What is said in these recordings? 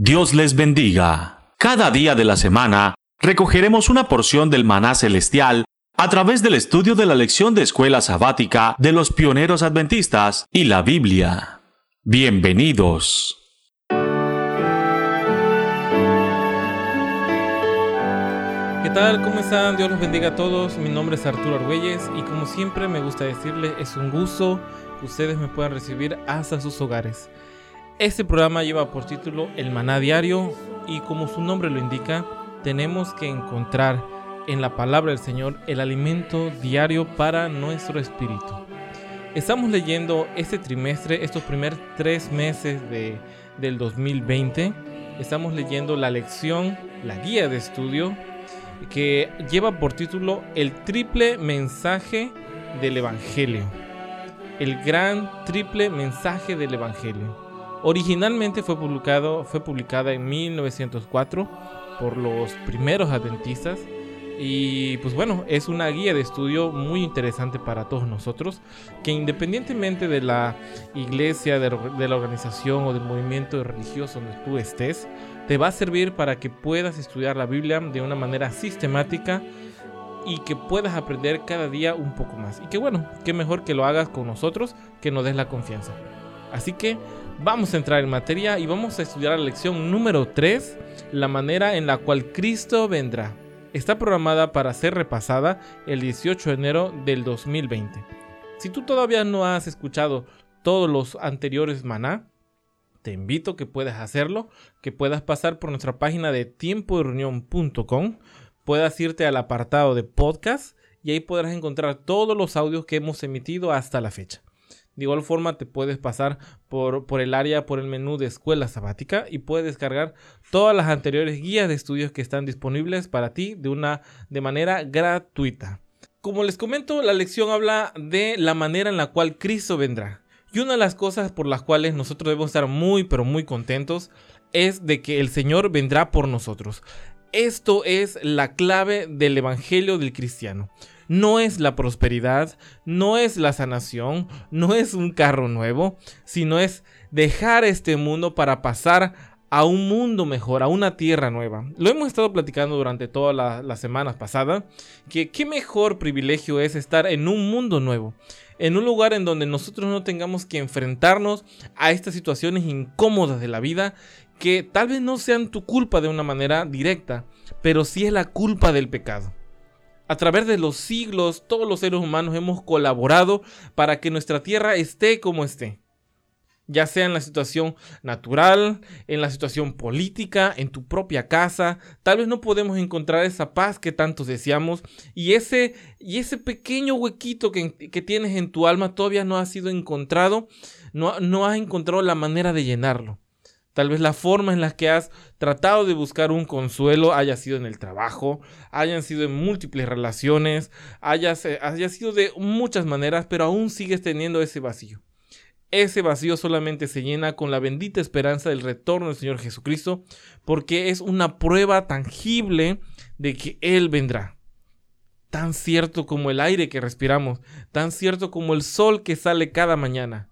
Dios les bendiga. Cada día de la semana recogeremos una porción del maná celestial a través del estudio de la lección de escuela sabática de los pioneros adventistas y la Biblia. Bienvenidos. ¿Qué tal? ¿Cómo están? Dios los bendiga a todos. Mi nombre es Arturo Argüelles y como siempre me gusta decirles, es un gusto que ustedes me puedan recibir hasta sus hogares. Este programa lleva por título El Maná Diario y como su nombre lo indica, tenemos que encontrar en la palabra del Señor el alimento diario para nuestro espíritu. Estamos leyendo este trimestre, estos primeros tres meses de, del 2020, estamos leyendo la lección, la guía de estudio que lleva por título El triple mensaje del Evangelio. El gran triple mensaje del Evangelio. Originalmente fue, publicado, fue publicada en 1904 por los primeros adventistas y pues bueno, es una guía de estudio muy interesante para todos nosotros, que independientemente de la iglesia, de, la organización o del movimiento religioso donde tú estés, te va a servir para que puedas estudiar la Biblia de una manera sistemática y que puedas aprender cada día un poco más. Y que bueno, que mejor que lo hagas con nosotros, que nos des la confianza. Así que Vamos a entrar en materia y vamos a estudiar la lección número 3, la manera en la cual Cristo vendrá. Está programada para ser repasada el 18 de enero del 2020. Si tú todavía no has escuchado todos los anteriores maná, te invito a que puedas hacerlo, que puedas pasar por nuestra página de tiempo de puedas irte al apartado de podcast y ahí podrás encontrar todos los audios que hemos emitido hasta la fecha. De igual forma te puedes pasar por, por el área, por el menú de escuela sabática y puedes descargar todas las anteriores guías de estudios que están disponibles para ti de, una, de manera gratuita. Como les comento, la lección habla de la manera en la cual Cristo vendrá. Y una de las cosas por las cuales nosotros debemos estar muy pero muy contentos es de que el Señor vendrá por nosotros. Esto es la clave del Evangelio del cristiano no es la prosperidad, no es la sanación, no es un carro nuevo, sino es dejar este mundo para pasar a un mundo mejor, a una tierra nueva. Lo hemos estado platicando durante todas las semanas pasadas, que qué mejor privilegio es estar en un mundo nuevo, en un lugar en donde nosotros no tengamos que enfrentarnos a estas situaciones incómodas de la vida, que tal vez no sean tu culpa de una manera directa, pero sí es la culpa del pecado. A través de los siglos, todos los seres humanos hemos colaborado para que nuestra tierra esté como esté. Ya sea en la situación natural, en la situación política, en tu propia casa, tal vez no podemos encontrar esa paz que tantos deseamos y ese, y ese pequeño huequito que, que tienes en tu alma todavía no ha sido encontrado, no, no has encontrado la manera de llenarlo. Tal vez la forma en la que has tratado de buscar un consuelo haya sido en el trabajo, hayan sido en múltiples relaciones, haya, haya sido de muchas maneras, pero aún sigues teniendo ese vacío. Ese vacío solamente se llena con la bendita esperanza del retorno del Señor Jesucristo, porque es una prueba tangible de que Él vendrá. Tan cierto como el aire que respiramos, tan cierto como el sol que sale cada mañana.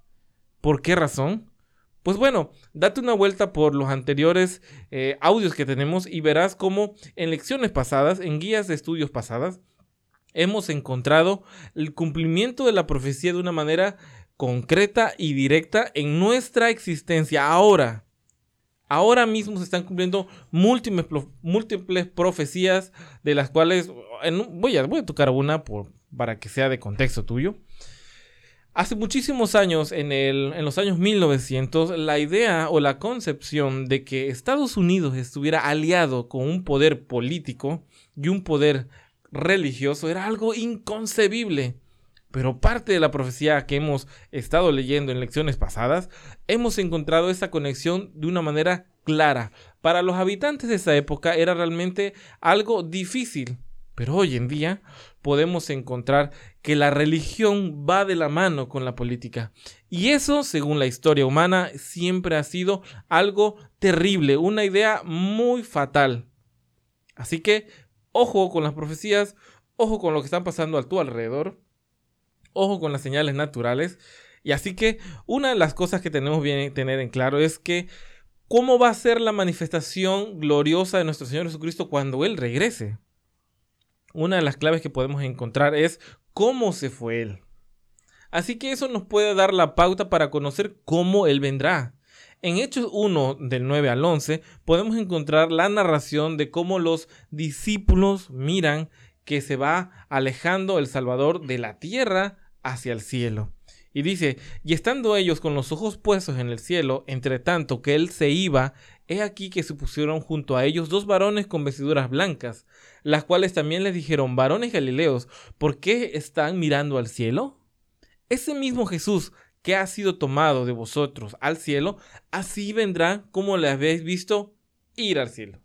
¿Por qué razón? Pues bueno, date una vuelta por los anteriores eh, audios que tenemos y verás cómo en lecciones pasadas, en guías de estudios pasadas, hemos encontrado el cumplimiento de la profecía de una manera concreta y directa en nuestra existencia ahora. Ahora mismo se están cumpliendo múltiples, múltiples profecías de las cuales voy, a, tocar una por, para que sea de contexto tuyo. Hace muchísimos años, en, el, en, los años 1900, la idea o la concepción de que Estados Unidos estuviera aliado con un poder político y un poder religioso era algo inconcebible. Pero parte de la profecía que hemos estado leyendo en lecciones pasadas, hemos encontrado esa conexión de una manera clara. Para los habitantes de esa época era realmente algo difícil pero hoy en día podemos encontrar que la religión va de la mano con la política. Y eso, según la historia humana, siempre ha sido algo terrible, una idea muy fatal. Así que, ojo con las profecías, ojo con lo que está pasando a tu alrededor, ojo con las señales naturales. Y así que una de las cosas que tenemos que tener en claro es que ¿Cómo va a ser la manifestación gloriosa de nuestro Señor Jesucristo cuando Él regrese? Una de las claves que podemos encontrar es cómo se fue Él. Así que eso nos puede dar la pauta para conocer cómo Él vendrá. En Hechos 1 del 9 al 11 podemos encontrar la narración de cómo los discípulos miran que se va alejando el Salvador de la tierra hacia el cielo. Y dice, y estando ellos con los ojos puestos en el cielo, entre tanto que él se iba, he aquí que se pusieron junto a ellos dos varones con vestiduras blancas, las cuales también les dijeron, varones galileos, ¿por qué están mirando al cielo? Ese mismo Jesús que ha sido tomado de vosotros al cielo, así vendrá como le habéis visto ir al cielo.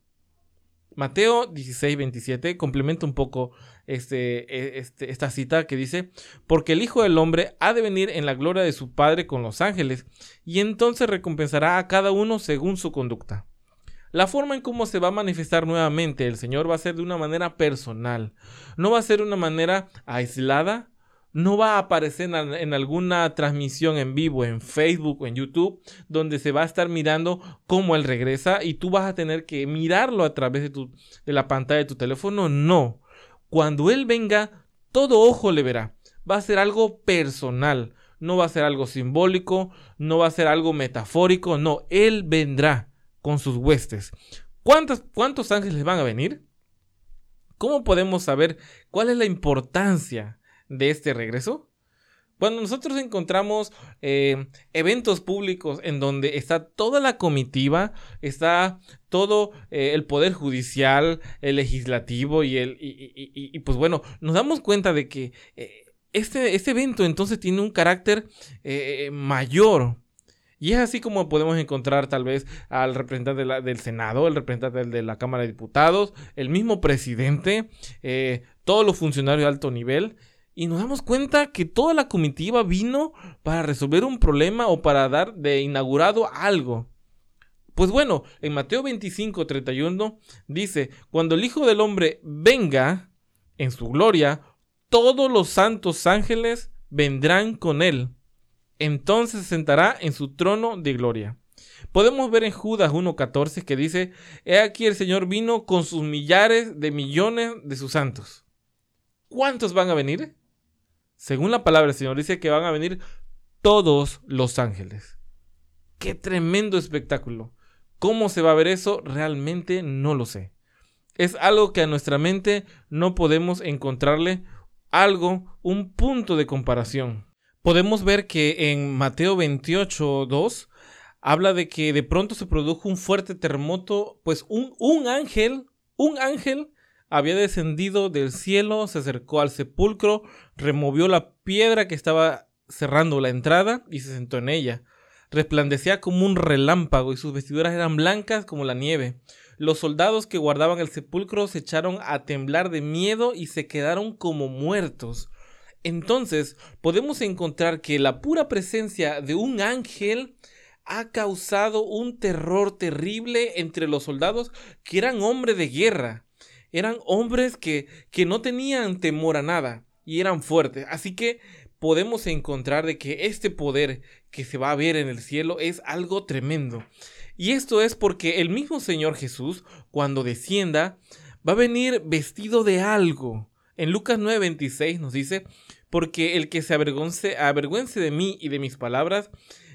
Mateo 16, 27 complementa un poco este, e, este, esta cita que dice, porque el Hijo del Hombre ha de venir en la gloria de su Padre con los ángeles, y entonces recompensará a cada uno según su conducta. La forma en cómo se va a manifestar nuevamente el Señor va a ser de una manera personal, no va a ser de una manera aislada, no va a aparecer en, alguna transmisión en vivo en Facebook o en YouTube donde se va a estar mirando cómo Él regresa y tú vas a tener que mirarlo a través de, de la pantalla de tu teléfono. No, cuando Él venga, todo ojo le verá. Va a ser algo personal, no va a ser algo simbólico, no va a ser algo metafórico, no, Él vendrá con sus huestes. ¿Cuántos, cuántos ángeles van a venir? ¿Cómo podemos saber cuál es la importancia de este regreso? Cuando nosotros encontramos eh, eventos públicos en donde está toda la comitiva, está todo eh, el poder judicial, el legislativo y el y, pues bueno, nos damos cuenta de que eh, este, este, evento entonces tiene un carácter mayor. Y es así como podemos encontrar tal vez al representante del Senado, el representante de la Cámara de Diputados, el mismo presidente, todos los funcionarios de alto nivel y nos damos cuenta que toda la comitiva vino para resolver un problema o para dar de inaugurado algo. Pues bueno, en Mateo 25, 31 dice, cuando el Hijo del Hombre venga en su gloria, todos los santos ángeles vendrán con él. Entonces se sentará en su trono de gloria. Podemos ver en Judas 1.14 que dice, He aquí el Señor vino con sus millares de millones de sus santos. ¿Cuántos van a venir? Según la palabra del Señor, dice que van a venir todos los ángeles. Qué tremendo espectáculo. ¿Cómo se va a ver eso? Realmente no lo sé. Es algo que a nuestra mente no podemos encontrarle algo, un punto de comparación. Podemos ver que en Mateo 28, 2 habla de que de pronto se produjo un fuerte terremoto, pues un, un ángel, un ángel había descendido del cielo, se acercó al sepulcro, removió la piedra que estaba cerrando la entrada y se sentó en ella. Resplandecía como un relámpago y sus vestiduras eran blancas como la nieve. Los soldados que guardaban el sepulcro se echaron a temblar de miedo y se quedaron como muertos. Entonces podemos encontrar que la pura presencia de un ángel ha causado un terror terrible entre los soldados que eran hombres de guerra eran hombres que, que no tenían temor a nada y eran fuertes. Así que podemos encontrar de que este poder que se va a ver en el cielo es algo tremendo. Y esto es porque el mismo Señor Jesús, cuando descienda, va a venir vestido de algo. En Lucas 9:26 nos dice, porque el que se avergüence, avergüence de mí y de mis palabras,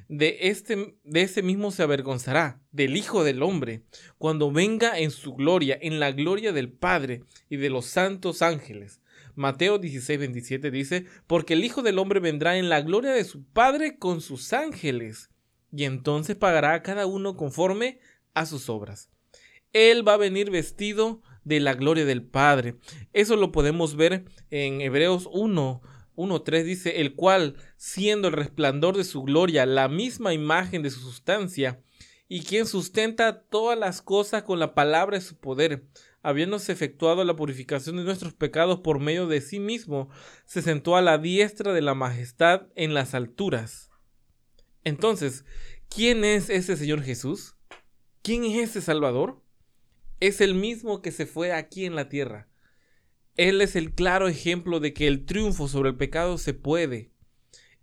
de, este, de ese mismo se avergonzará, del Hijo del Hombre, cuando venga en su gloria, en la gloria del Padre y de los santos ángeles. Mateo 16, 27 dice, porque el Hijo del Hombre vendrá en la gloria de su Padre con sus ángeles, y entonces pagará a cada uno conforme a sus obras. Él va a venir vestido de la gloria del Padre. Eso lo podemos ver en Hebreos 1, 1.3 dice, el cual, siendo el resplandor de su gloria, la misma imagen de su sustancia, y quien sustenta todas las cosas con la palabra de su poder, habiéndose efectuado la purificación de nuestros pecados por medio de sí mismo, se sentó a la diestra de la majestad en las alturas. Entonces, ¿quién es ese Señor Jesús? ¿Quién es ese Salvador? Es el mismo que se fue aquí en la tierra él es el claro ejemplo de que el triunfo sobre el pecado se puede.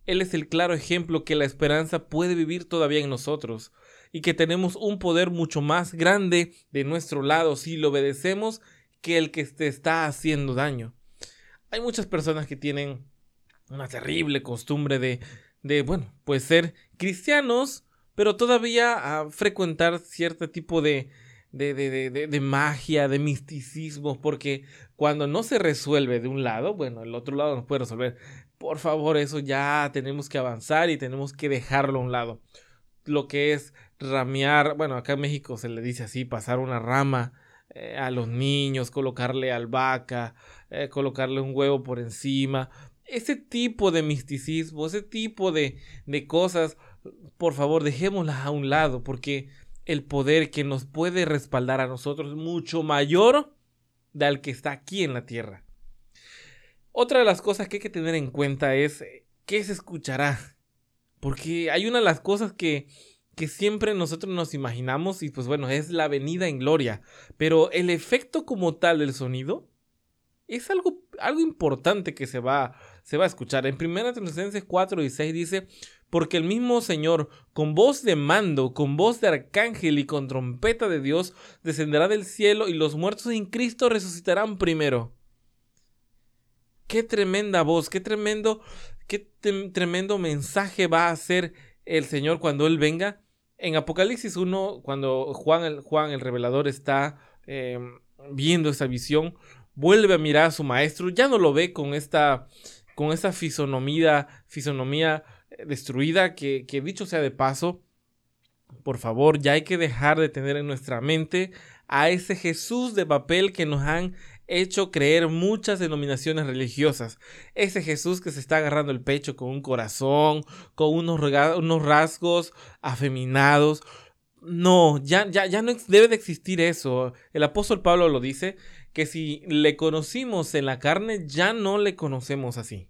Él es el claro ejemplo que la esperanza puede vivir todavía en nosotros. y que tenemos un poder mucho más grande de nuestro lado si lo obedecemos que el que te está haciendo daño. Hay muchas personas que tienen una terrible costumbre de, de bueno, pues ser cristianos, pero todavía a frecuentar cierto tipo de, de, de, de, de, magia, de misticismo, porque cuando no se resuelve de un lado, bueno, el otro lado no puede resolver. Por favor, eso ya tenemos que avanzar y tenemos que dejarlo a un lado. Lo que es ramear, bueno, acá en México se le dice así, pasar una rama eh, a los niños, colocarle albahaca, eh, colocarle un huevo por encima. Ese tipo de misticismo, ese tipo de, de cosas, por favor, dejémoslas a un lado, porque el poder que nos puede respaldar a nosotros es mucho mayor del que está aquí en la tierra. Otra de las cosas que hay que tener en cuenta es eh, qué se escuchará. Porque hay una de las cosas que, que siempre nosotros nos imaginamos y pues bueno, es la venida en gloria. Pero el efecto como tal del sonido es algo, algo importante que se va, se va a escuchar. En 1 Tesalonicenses 4 y 6 dice, porque el mismo Señor, con voz de mando, con voz de arcángel y con trompeta de Dios, descenderá del cielo y los muertos en Cristo resucitarán primero. Qué tremenda voz, qué tremendo, qué tremendo mensaje va a hacer el Señor cuando Él venga. En Apocalipsis 1, cuando Juan el, Juan el revelador está eh, viendo esa visión, vuelve a mirar a su maestro, ya no lo ve con esta, con esta fisonomía, fisonomía destruida, que, que dicho sea de paso, por favor, ya hay que dejar de tener en nuestra mente a ese Jesús de papel que nos han hecho creer muchas denominaciones religiosas. Ese Jesús que se está agarrando el pecho con un corazón, con unos, unos rasgos afeminados. No, ya, ya, ya no debe de existir eso. El apóstol Pablo lo dice, que si le conocimos en la carne, ya no le conocemos así.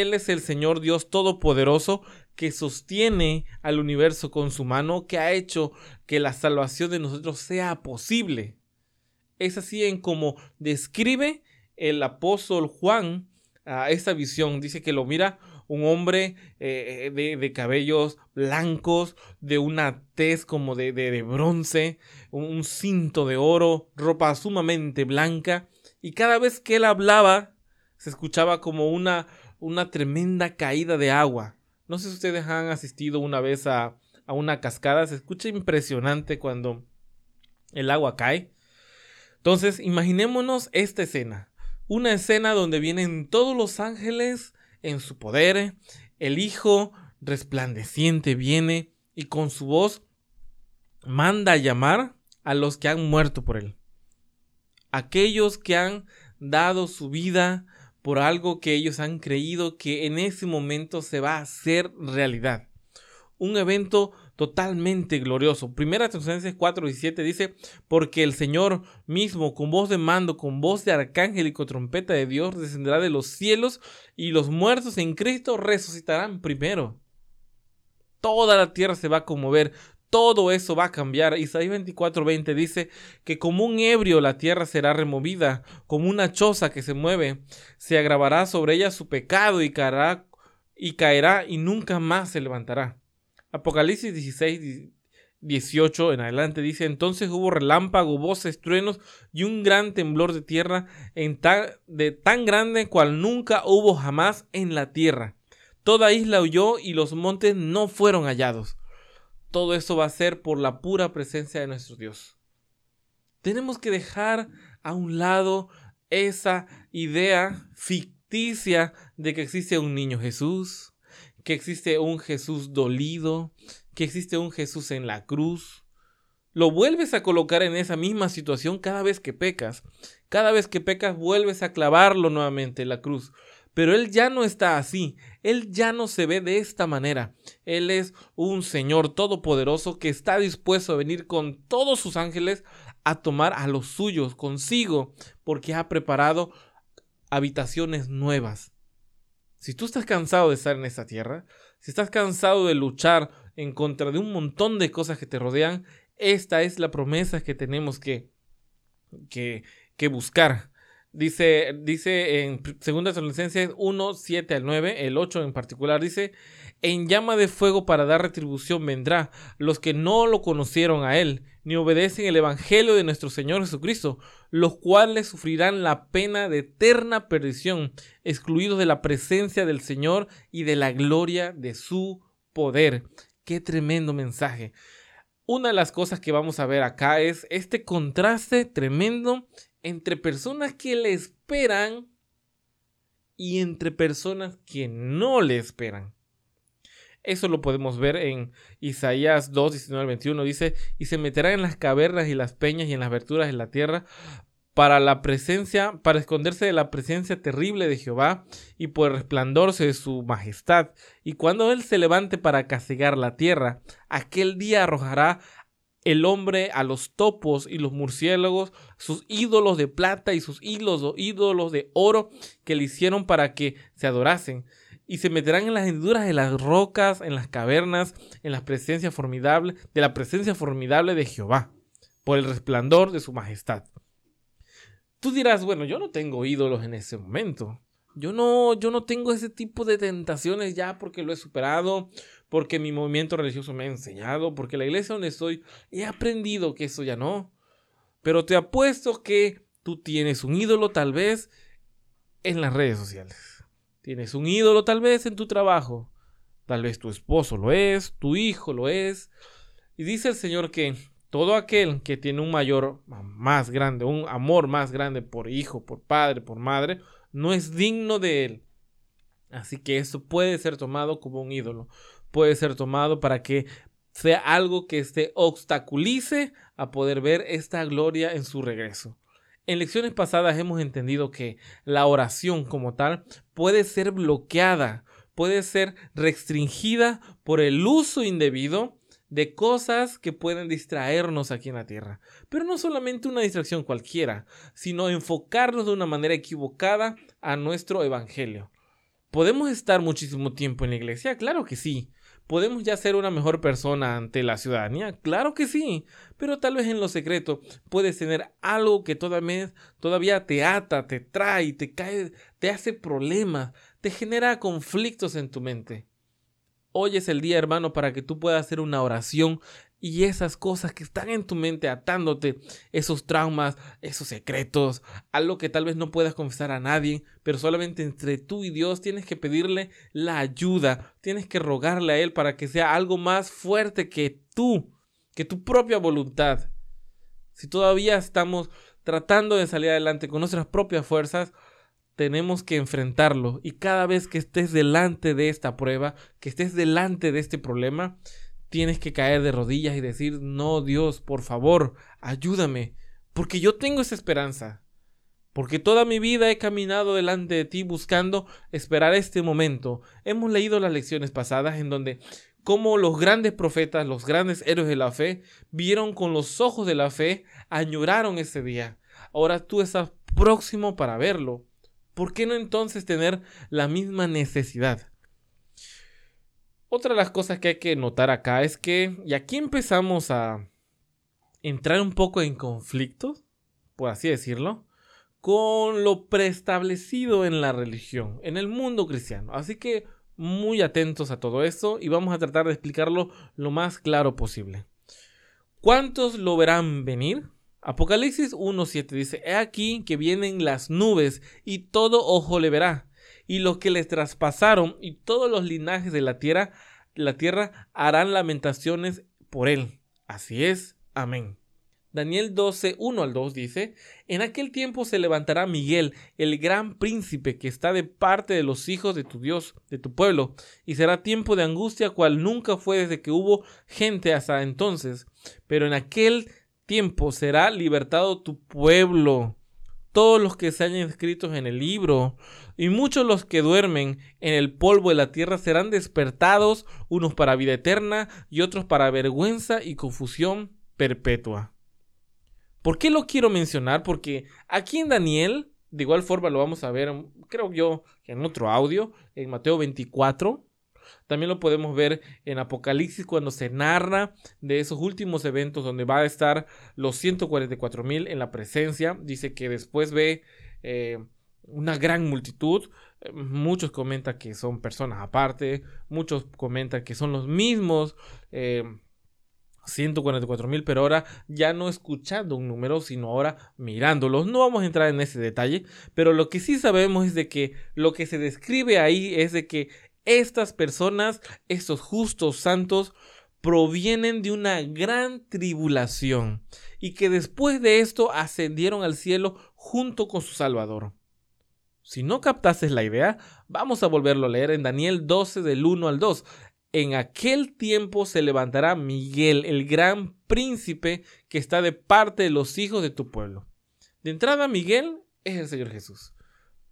Él es el Señor Dios Todopoderoso que sostiene al universo con su mano, que ha hecho que la salvación de nosotros sea posible. Es así en como describe el apóstol Juan a esta visión. Dice que lo mira un hombre eh, de, cabellos blancos, de una tez como de, de, bronce, un cinto de oro, ropa sumamente blanca. Y cada vez que él hablaba, se escuchaba como una una tremenda caída de agua. No sé si ustedes han asistido una vez a, a una cascada, se escucha impresionante cuando el agua cae. Entonces, imaginémonos esta escena. Una escena donde vienen todos los ángeles en su poder, el Hijo resplandeciente viene y con su voz manda a llamar a los que han muerto por él. Aquellos que han dado su vida por algo que ellos han creído que en ese momento se va a hacer realidad. Un evento totalmente glorioso. Primera Tesalonicenses 4 y 7 dice, porque el Señor mismo con voz de mando, con voz de arcángel y con trompeta de Dios descenderá de los cielos y los muertos en Cristo resucitarán primero. Toda la tierra se va a conmover, todo eso va a cambiar. Isaías 24:20 dice que como un ebrio la tierra será removida, como una choza que se mueve, se agravará sobre ella su pecado y caerá y caerá y nunca más se levantará. Apocalipsis 16 18 en adelante dice, entonces hubo relámpago, voces, truenos y un gran temblor de tierra en de tan grande cual nunca hubo jamás en la tierra. Toda isla huyó y los montes no fueron hallados todo eso va a ser por la pura presencia de nuestro Dios. Tenemos que dejar a un lado esa idea ficticia de que existe un niño Jesús, que existe un Jesús dolido, que existe un Jesús en la cruz. Lo vuelves a colocar en esa misma situación cada vez que pecas. Cada vez que pecas vuelves a clavarlo nuevamente en la cruz. Pero Él ya no está así, Él ya no se ve de esta manera. Él es un Señor todopoderoso que está dispuesto a venir con todos sus ángeles a tomar a los suyos consigo, porque ha preparado habitaciones nuevas. Si tú estás cansado de estar en esta tierra, si estás cansado de luchar en contra de un montón de cosas que te rodean, esta es la promesa que tenemos que, que, que buscar Dice, dice en 2 Tesalonicenses 1, 7 al 9, el 8 en particular, dice, en llama de fuego para dar retribución vendrá los que no lo conocieron a él, ni obedecen el Evangelio de nuestro Señor Jesucristo, los cuales sufrirán la pena de eterna perdición, excluidos de la presencia del Señor y de la gloria de su poder. Qué tremendo mensaje. Una de las cosas que vamos a ver acá es este contraste tremendo entre personas que le esperan y entre personas que no le esperan. Eso lo podemos ver en Isaías 2, 19 21. Dice, y se meterá en las cavernas y las peñas y en las aberturas de la tierra para la presencia, para esconderse de la presencia terrible de Jehová y por el resplandor de su majestad. Y cuando él se levante para castigar la tierra, aquel día arrojará el hombre a los topos y los murciélagos, sus ídolos de plata y sus ídolos, ídolos de oro que le hicieron para que se adorasen. Y se meterán en las hendiduras de las rocas, en las cavernas, en la presencia formidable, de la presencia formidable de Jehová, por el resplandor de su majestad. Tú dirás, bueno, yo no tengo ídolos en ese momento. Yo no, yo no tengo ese tipo de tentaciones ya porque lo he superado, porque mi movimiento religioso me ha enseñado, porque la iglesia donde estoy he aprendido que eso ya no. Pero te apuesto que tú tienes un ídolo tal vez en las redes sociales. Tienes un ídolo tal vez en tu trabajo. Tal vez tu esposo lo es, tu hijo lo es. Y dice el Señor que todo aquel que tiene un mayor, más grande, un amor más grande por hijo, por padre, por madre, no es digno de él. Así que eso puede ser tomado como un ídolo puede ser tomado para que sea algo que se obstaculice a poder ver esta gloria en su regreso. En lecciones pasadas hemos entendido que la oración como tal puede ser bloqueada, puede ser restringida por el uso indebido de cosas que pueden distraernos aquí en la tierra. Pero no solamente una distracción cualquiera, sino enfocarnos de una manera equivocada a nuestro evangelio. ¿Podemos estar muchísimo tiempo en la iglesia? Claro que sí. ¿Podemos ya ser una mejor persona ante la ciudadanía? Claro que sí, pero tal vez en lo secreto puedes tener algo que todavía, te ata, te trae, te cae, te hace problemas, te genera conflictos en tu mente. Hoy es el día, hermano, para que tú puedas hacer una oración y esas cosas que están en tu mente atándote, esos traumas, esos secretos, algo que tal vez no puedas confesar a nadie, pero solamente entre tú y Dios tienes que pedirle la ayuda, tienes que rogarle a Él para que sea algo más fuerte que tú, que tu propia voluntad. Si todavía estamos tratando de salir adelante con nuestras propias fuerzas, tenemos que enfrentarlo. Y cada vez que estés delante de esta prueba, que estés delante de este problema, tienes que caer de rodillas y decir, no, Dios, por favor, ayúdame, porque yo tengo esa esperanza, porque toda mi vida he caminado delante de ti buscando esperar este momento. Hemos leído las lecciones pasadas en donde como los grandes profetas, los grandes héroes de la fe, vieron con los ojos de la fe, añoraron ese día. Ahora tú estás próximo para verlo. ¿Por qué no entonces tener la misma necesidad? Otra de las cosas que hay que notar acá es que, y aquí empezamos a entrar un poco en conflicto, por así decirlo, con lo preestablecido en la religión, en el mundo cristiano. Así que muy atentos a todo esto y vamos a tratar de explicarlo lo más claro posible. ¿Cuántos lo verán venir? Apocalipsis 1.7 dice, He aquí que vienen las nubes y todo ojo le verá y los que les traspasaron y todos los linajes de la tierra, la tierra harán lamentaciones por él. Así es. Amén. Daniel 12, 1 al 2 dice, En aquel tiempo se levantará Miguel, el gran príncipe que está de parte de los hijos de tu Dios, de tu pueblo, y será tiempo de angustia cual nunca fue desde que hubo gente hasta entonces. Pero en aquel tiempo será libertado tu pueblo, todos los que se hayan escritos en el libro, y muchos los que duermen en el polvo de la tierra serán despertados, unos para vida eterna y otros para vergüenza y confusión perpetua. ¿Por qué lo quiero mencionar? Porque aquí en Daniel, de igual forma lo vamos a ver, creo yo, en otro audio, en Mateo 24, también lo podemos ver en Apocalipsis cuando se narra de esos últimos eventos donde va a estar los 144 mil en la presencia. Dice que después ve eh, una gran multitud. Muchos comentan que son personas aparte, muchos comentan que son los mismos. 144 mil, pero ahora ya no escuchando un número, sino ahora mirándolos. No vamos a entrar en ese detalle, pero lo que sí sabemos es de que lo que se describe ahí es de que estas personas, estos justos santos, provienen de una gran tribulación y que después de esto ascendieron al cielo junto con su Salvador. Si no captases la idea, vamos a volverlo a leer en Daniel 12 del 1 al 2 en aquel tiempo se levantará Miguel, el gran príncipe que está de parte de los hijos de tu pueblo. De entrada, Miguel es el Señor Jesús.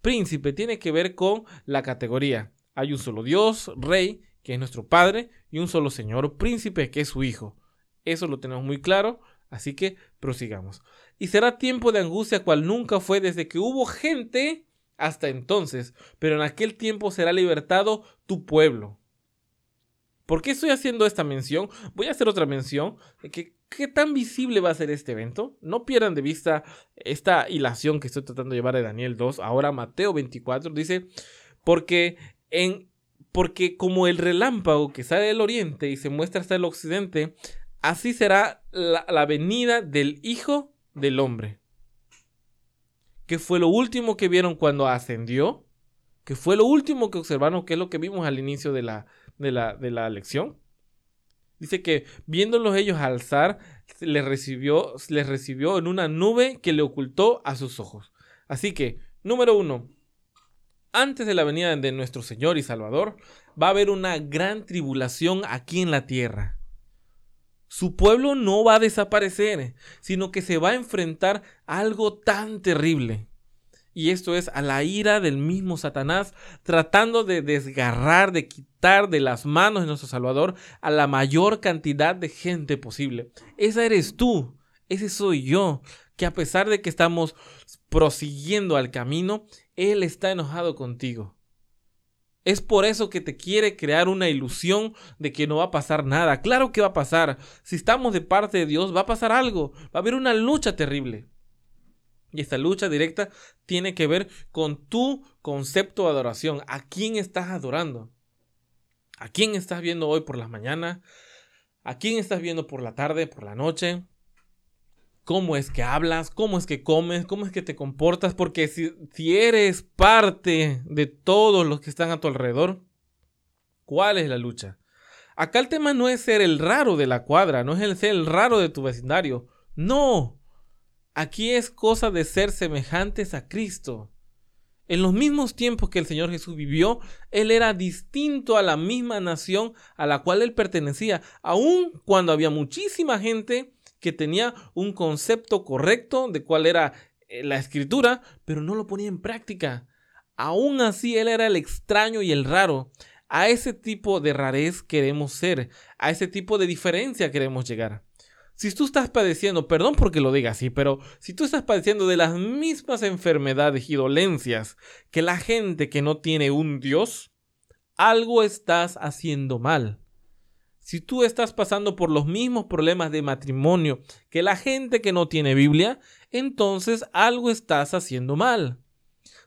Príncipe tiene que ver con la categoría. Hay un solo Dios, Rey, que es nuestro Padre, y un solo Señor, Príncipe, que es su Hijo. Eso lo tenemos muy claro, así que prosigamos. Y será tiempo de angustia cual nunca fue desde que hubo gente hasta entonces, pero en aquel tiempo será libertado tu pueblo ¿Por qué estoy haciendo esta mención? Voy a hacer otra mención de que qué tan visible va a ser este evento. No pierdan de vista esta hilación que estoy tratando de llevar de Daniel 2. Ahora Mateo 24 dice, porque porque como el relámpago que sale del oriente y se muestra hasta el occidente, así será la, la venida del Hijo del Hombre. ¿Qué fue lo último que vieron cuando ascendió? ¿Qué fue lo último que observaron? ¿Qué es lo que vimos al inicio de la, de la, de la lección. Dice que viéndolos ellos alzar, les recibió, les recibió en una nube que le ocultó a sus ojos. Así que, número uno, antes de la venida de nuestro Señor y Salvador, va a haber una gran tribulación aquí en la tierra. Su pueblo no va a desaparecer, sino que se va a enfrentar a algo tan terrible y esto es a la ira del mismo Satanás, tratando de desgarrar, de quitar de las manos de nuestro Salvador a la mayor cantidad de gente posible. Esa eres tú, ese soy yo, que a pesar de que estamos prosiguiendo al camino, Él está enojado contigo. Es por eso que te quiere crear una ilusión de que no va a pasar nada. Claro que va a pasar. Si estamos de parte de Dios, va a pasar algo. Va a haber una lucha terrible. Y esta lucha directa tiene que ver con tu concepto de adoración. ¿A quién estás adorando? ¿A quién estás viendo hoy por las mañanas? ¿A quién estás viendo por la tarde, por la noche? ¿Cómo es que hablas? ¿Cómo es que comes? ¿Cómo es que te comportas? Porque si, si eres parte de todos los que están a tu alrededor, ¿cuál es la lucha? Acá el tema no es ser el raro de la cuadra, no es el ser el raro de tu vecindario. No, Aquí es cosa de ser semejantes a Cristo. En los mismos tiempos que el Señor Jesús vivió, Él era distinto a la misma nación a la cual Él pertenecía, aun cuando había muchísima gente que tenía un concepto correcto de cuál era eh, la escritura, pero no lo ponía en práctica. Aún así, Él era el extraño y el raro. A ese tipo de rarez queremos ser, a ese tipo de diferencia queremos llegar. Si tú estás padeciendo, perdón porque lo diga así, pero si tú estás padeciendo de las mismas enfermedades y dolencias que la gente que no tiene un Dios, algo estás haciendo mal. Si tú estás pasando por los mismos problemas de matrimonio que la gente que no tiene Biblia, entonces algo estás haciendo mal.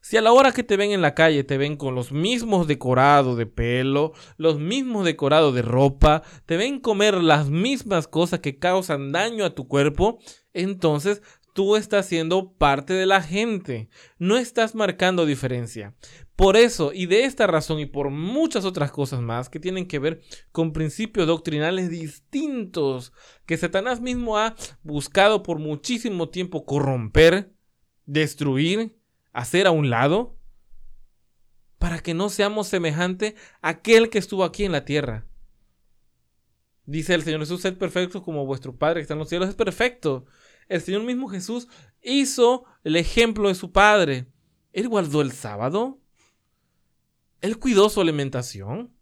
Si a la hora que te ven en la calle te ven con los mismos decorados de pelo, los mismos decorados de ropa, te ven comer las mismas cosas que causan daño a tu cuerpo, entonces tú estás siendo parte de la gente, no estás marcando diferencia. Por eso y de esta razón y por muchas otras cosas más que tienen que ver con principios doctrinales distintos que Satanás mismo ha buscado por muchísimo tiempo corromper, destruir, hacer a un lado para que no seamos semejante a aquel que estuvo aquí en la tierra. Dice el Señor Jesús, sed perfectos como vuestro Padre que está en los cielos es perfecto. El Señor mismo Jesús hizo el ejemplo de su Padre. Él guardó el sábado. Él cuidó su alimentación.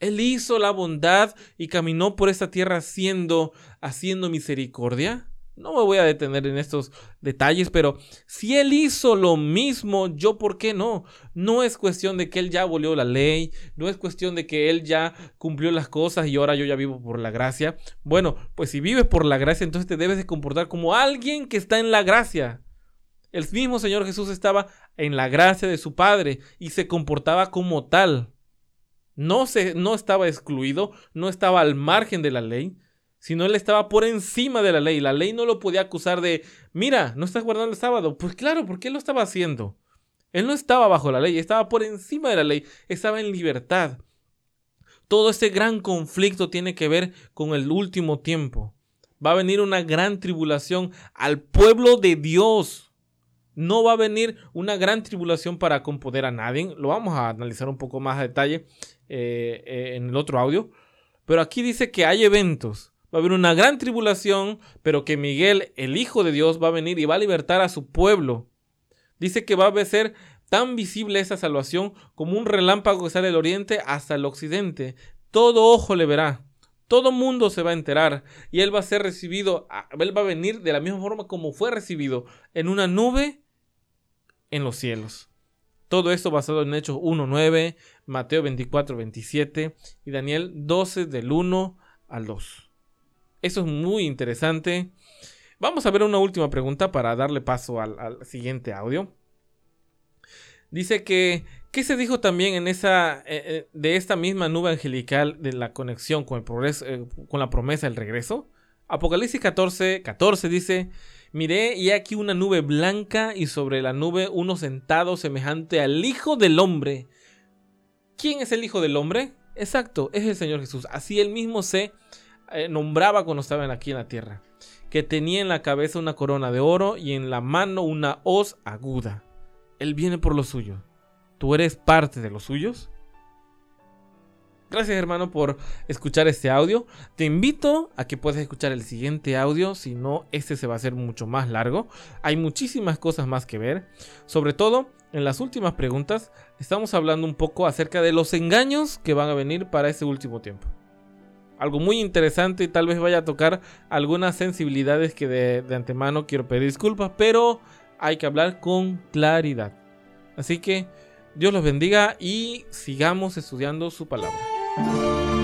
Él hizo la bondad y caminó por esta tierra haciendo, haciendo misericordia. No me voy a detener en estos detalles, pero si él hizo lo mismo, yo por qué no? No es cuestión de que él ya abolió la ley, no es cuestión de que él ya cumplió las cosas y ahora yo ya vivo por la gracia. Bueno, pues si vives por la gracia, entonces te debes de comportar como alguien que está en la gracia. El mismo Señor Jesús estaba en la gracia de su Padre y se comportaba como tal. No, se, no estaba excluido, no estaba al margen de la ley, sino él estaba por encima de la ley. La ley no lo podía acusar de, mira, no estás guardando el sábado. Pues claro, ¿por qué lo estaba haciendo? Él no estaba bajo la ley, estaba por encima de la ley, estaba en libertad. Todo este gran conflicto tiene que ver con el último tiempo. Va a venir una gran tribulación al pueblo de Dios. No va a venir una gran tribulación para componer a nadie. Lo vamos a analizar un poco más a detalle eh, eh, en el otro audio. Pero aquí dice que hay eventos. Va a haber una gran tribulación, pero que Miguel, el Hijo de Dios, va a venir y va a libertar a su pueblo. Dice que va a ser tan visible esa salvación como un relámpago que sale del oriente hasta el occidente. Todo ojo le verá. Todo mundo se va a enterar y él va a ser recibido, él va a venir de la misma forma como fue recibido, en una nube en los cielos. Todo esto basado en Hechos 1.9, Mateo 24.27 y Daniel 12 del 1 al 2. Eso es muy interesante. Vamos a ver una última pregunta para darle paso al, siguiente audio. Dice que, ¿qué se dijo también en esa, eh, eh, de esta misma nube angelical de la conexión con, el progreso, eh, con la promesa del regreso? Apocalipsis 14, 14 dice, miré y aquí una nube blanca y sobre la nube uno sentado semejante al Hijo del Hombre. ¿Quién es el Hijo del Hombre? Exacto, es el Señor Jesús. Así él mismo se eh, nombraba cuando estaban aquí en la tierra, que tenía en la cabeza una corona de oro y en la mano una hoz aguda. Él viene por los suyos. ¿Tú eres parte de los suyos? Gracias hermano por escuchar este audio. Te invito a que puedas escuchar el siguiente audio, si no, este se va a hacer mucho más largo. Hay muchísimas cosas más que ver. Sobre todo, en las últimas preguntas, estamos hablando un poco acerca de los engaños que van a venir para este último tiempo algo muy interesante y tal vez vaya a tocar algunas sensibilidades que de, antemano quiero pedir disculpas, pero hay que hablar con claridad. Así que Dios los bendiga y sigamos estudiando su palabra. Música